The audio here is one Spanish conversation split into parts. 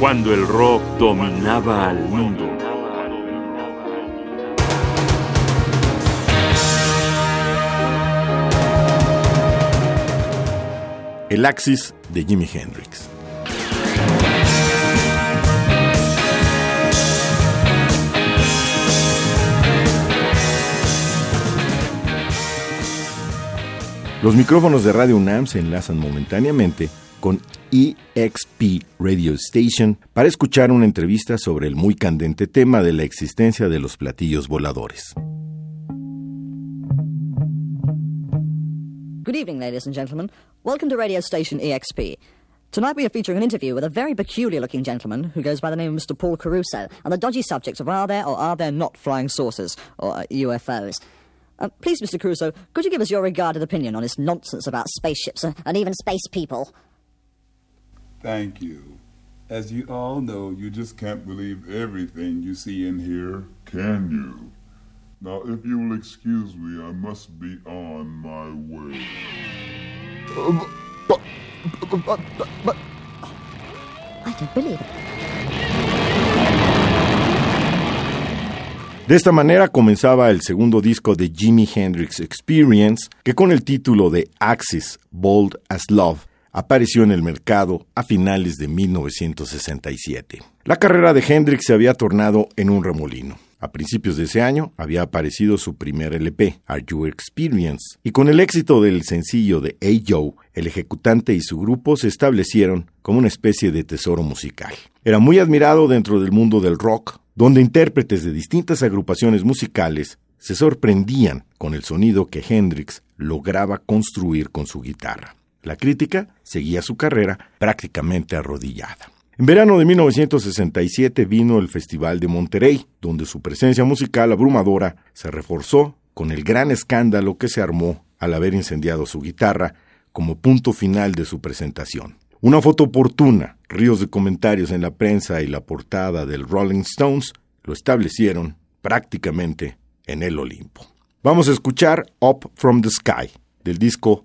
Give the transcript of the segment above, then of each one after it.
cuando el rock dominaba al mundo. El Axis de Jimi Hendrix. Los micrófonos de Radio UNAM se enlazan momentáneamente con EXP Radio Station para escuchar una entrevista sobre el muy candente tema de la existencia de los platillos voladores. Good evening, ladies and gentlemen. Welcome to radio station EXP. Tonight we are featuring an interview with a very peculiar looking gentleman who goes by the name of Mr. Paul Caruso on the dodgy subject of are there or are there not flying saucers, or uh, UFOs. Uh, please, Mr. Caruso, could you give us your regarded opinion on this nonsense about spaceships uh, and even space people? Thank you. As you all know, you just can't believe everything you see and hear, can you? Now, if you will excuse me, I must be on my way. but, but, but, but, I don't believe it. De esta manera comenzaba el segundo disco de Jimi Hendrix Experience, que con el título de Axis Bold as Love apareció en el mercado a finales de 1967. La carrera de Hendrix se había tornado en un remolino. A principios de ese año había aparecido su primer LP, Are You Experience, y con el éxito del sencillo de A. Joe, el ejecutante y su grupo se establecieron como una especie de tesoro musical. Era muy admirado dentro del mundo del rock, donde intérpretes de distintas agrupaciones musicales se sorprendían con el sonido que Hendrix lograba construir con su guitarra. La crítica seguía su carrera prácticamente arrodillada. En verano de 1967 vino el Festival de Monterrey, donde su presencia musical abrumadora se reforzó con el gran escándalo que se armó al haber incendiado su guitarra como punto final de su presentación. Una foto oportuna, ríos de comentarios en la prensa y la portada del Rolling Stones lo establecieron prácticamente en el Olimpo. Vamos a escuchar Up from the Sky del disco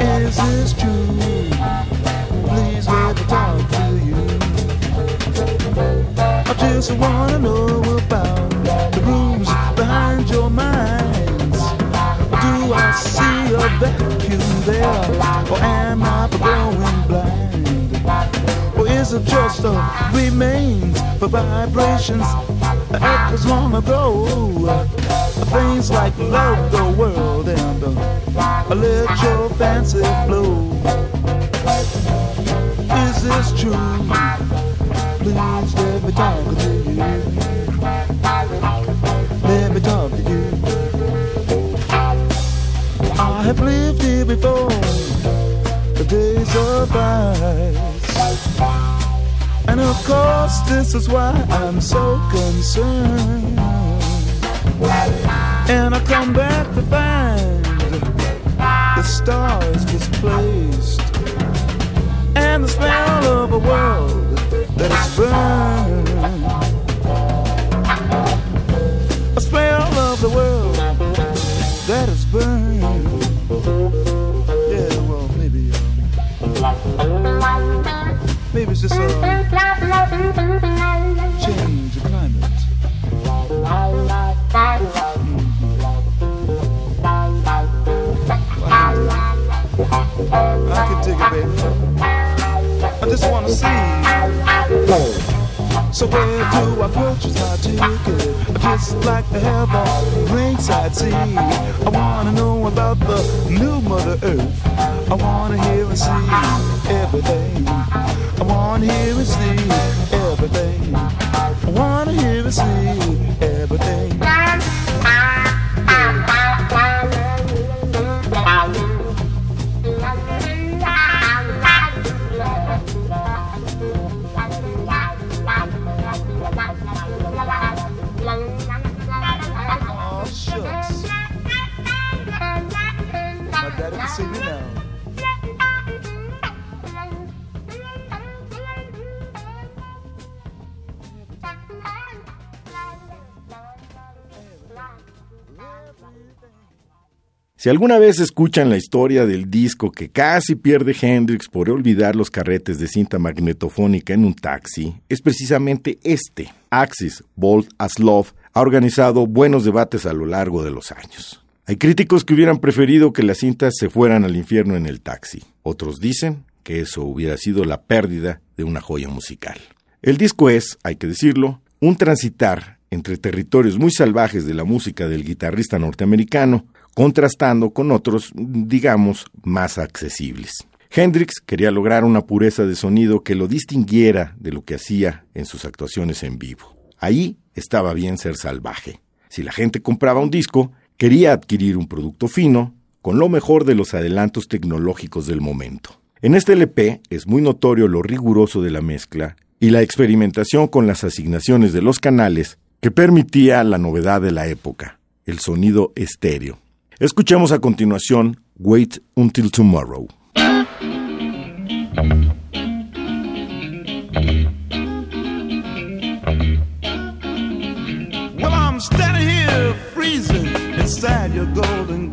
Is this true? Please let talk to you. I just wanna know about the rooms behind your minds. Do I see a vacuum there, or am I growing blind? Is just a remains for vibrations was long ago? Things like love the world and uh, let your fancy flow. Is this true? This is why I'm so concerned. And I come back to find the stars misplaced I can dig it, baby. I just wanna see. So where do I purchase my ticket? Just like to have a ringside seat. I wanna know about the new Mother Earth. I wanna hear and see everything. I wanna hear and see everything. I wanna hear and see everything. Si alguna vez escuchan la historia del disco que casi pierde Hendrix por olvidar los carretes de cinta magnetofónica en un taxi, es precisamente este. Axis, Bold as Love, ha organizado buenos debates a lo largo de los años. Hay críticos que hubieran preferido que las cintas se fueran al infierno en el taxi. Otros dicen que eso hubiera sido la pérdida de una joya musical. El disco es, hay que decirlo, un transitar entre territorios muy salvajes de la música del guitarrista norteamericano, contrastando con otros, digamos, más accesibles. Hendrix quería lograr una pureza de sonido que lo distinguiera de lo que hacía en sus actuaciones en vivo. Ahí estaba bien ser salvaje. Si la gente compraba un disco, quería adquirir un producto fino, con lo mejor de los adelantos tecnológicos del momento. En este LP es muy notorio lo riguroso de la mezcla y la experimentación con las asignaciones de los canales que permitía la novedad de la época, el sonido estéreo. Escuchemos a continuación Wait Until Tomorrow. Well, I'm here freezing inside your golden.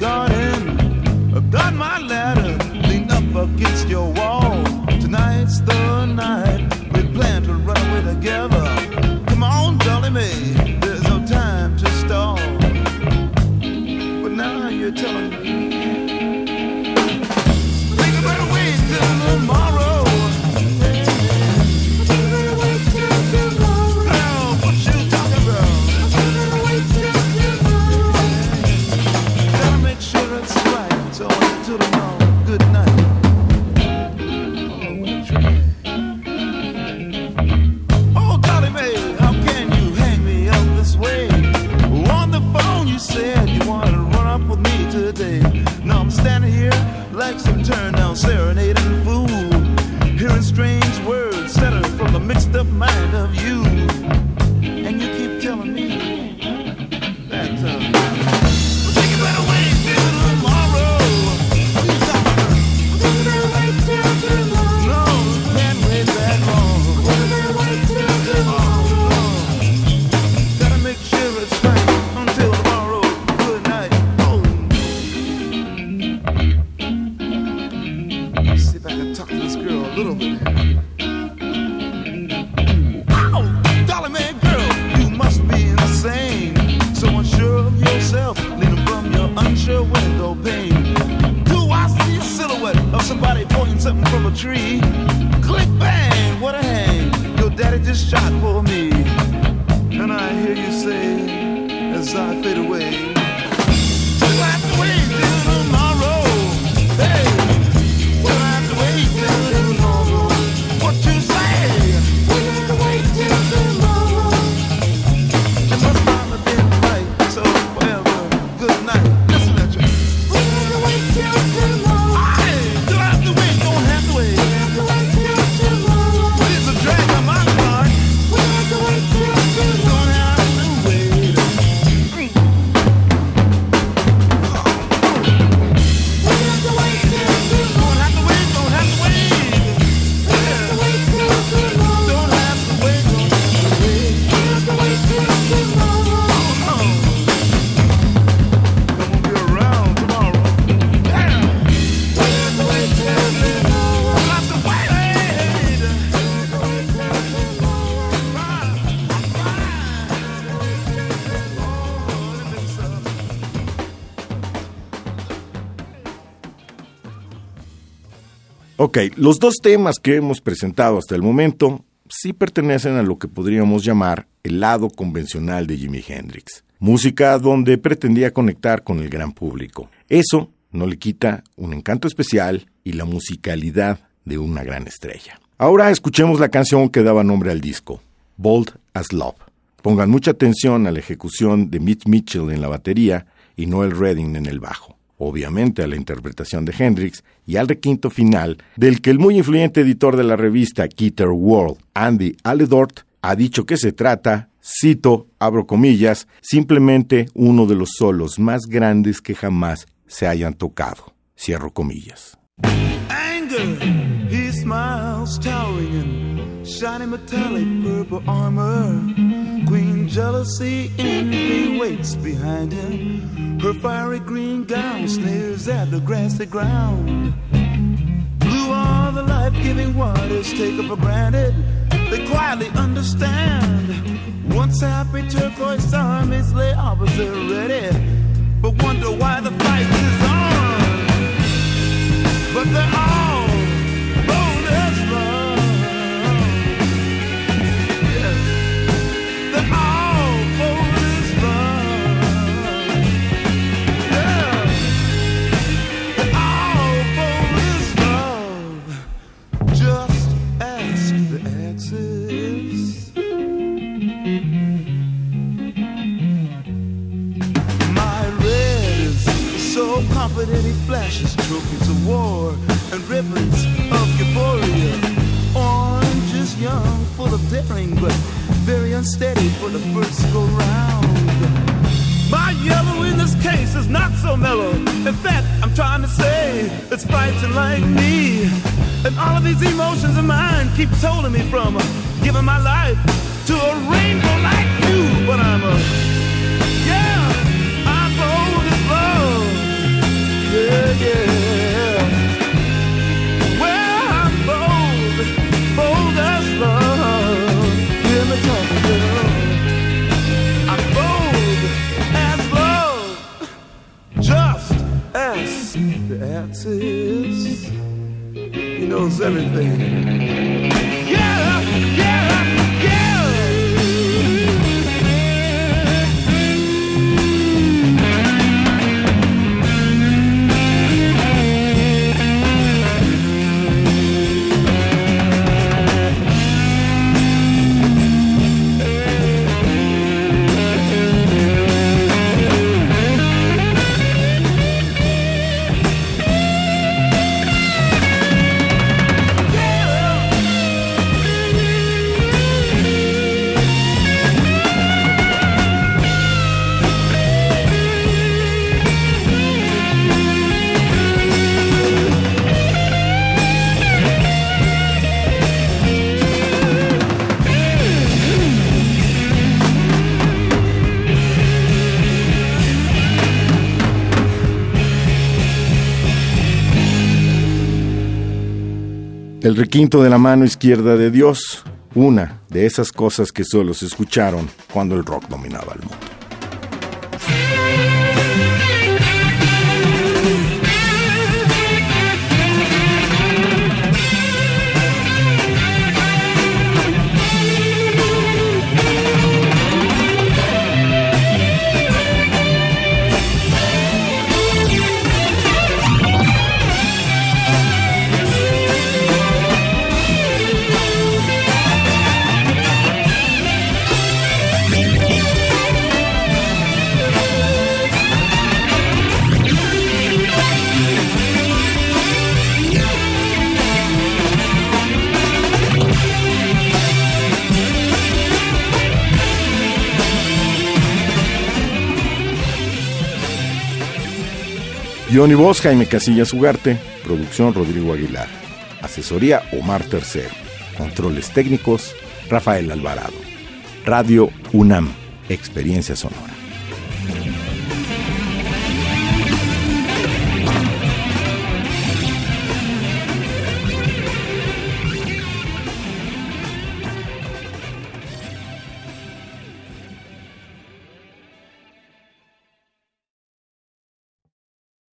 Ok, los dos temas que hemos presentado hasta el momento sí pertenecen a lo que podríamos llamar el lado convencional de Jimi Hendrix. Música donde pretendía conectar con el gran público. Eso no le quita un encanto especial y la musicalidad de una gran estrella. Ahora escuchemos la canción que daba nombre al disco, Bold as Love. Pongan mucha atención a la ejecución de Mitch Mitchell en la batería y Noel Redding en el bajo. Obviamente a la interpretación de Hendrix y al requinto final del que el muy influyente editor de la revista Guitar World, Andy Aledort, ha dicho que se trata, cito, abro comillas, simplemente uno de los solos más grandes que jamás se hayan tocado. Cierro comillas. anger. He smiles, towering in shiny metallic purple armor. Jealousy, envy waits behind him. Her fiery green gown sneers at the grassy ground. Blue are the life-giving waters taken for granted. They quietly understand. Once happy turquoise armies lay opposite ready, but wonder why the fight is on. But they're all daring, but very unsteady for the first go round. My yellow in this case is not so mellow. In fact, I'm trying to say it's fighting like me. And all of these emotions of mine keep holding me from giving my life to a rainbow like you. But I'm a, yeah, I'm bold as love. Yeah, yeah. you. El requinto de la mano izquierda de Dios, una de esas cosas que solo se escucharon cuando el rock dominaba el mundo. Guión y Jaime Casillas Ugarte, producción Rodrigo Aguilar, asesoría Omar Tercero, controles técnicos Rafael Alvarado, Radio UNAM, experiencia sonora.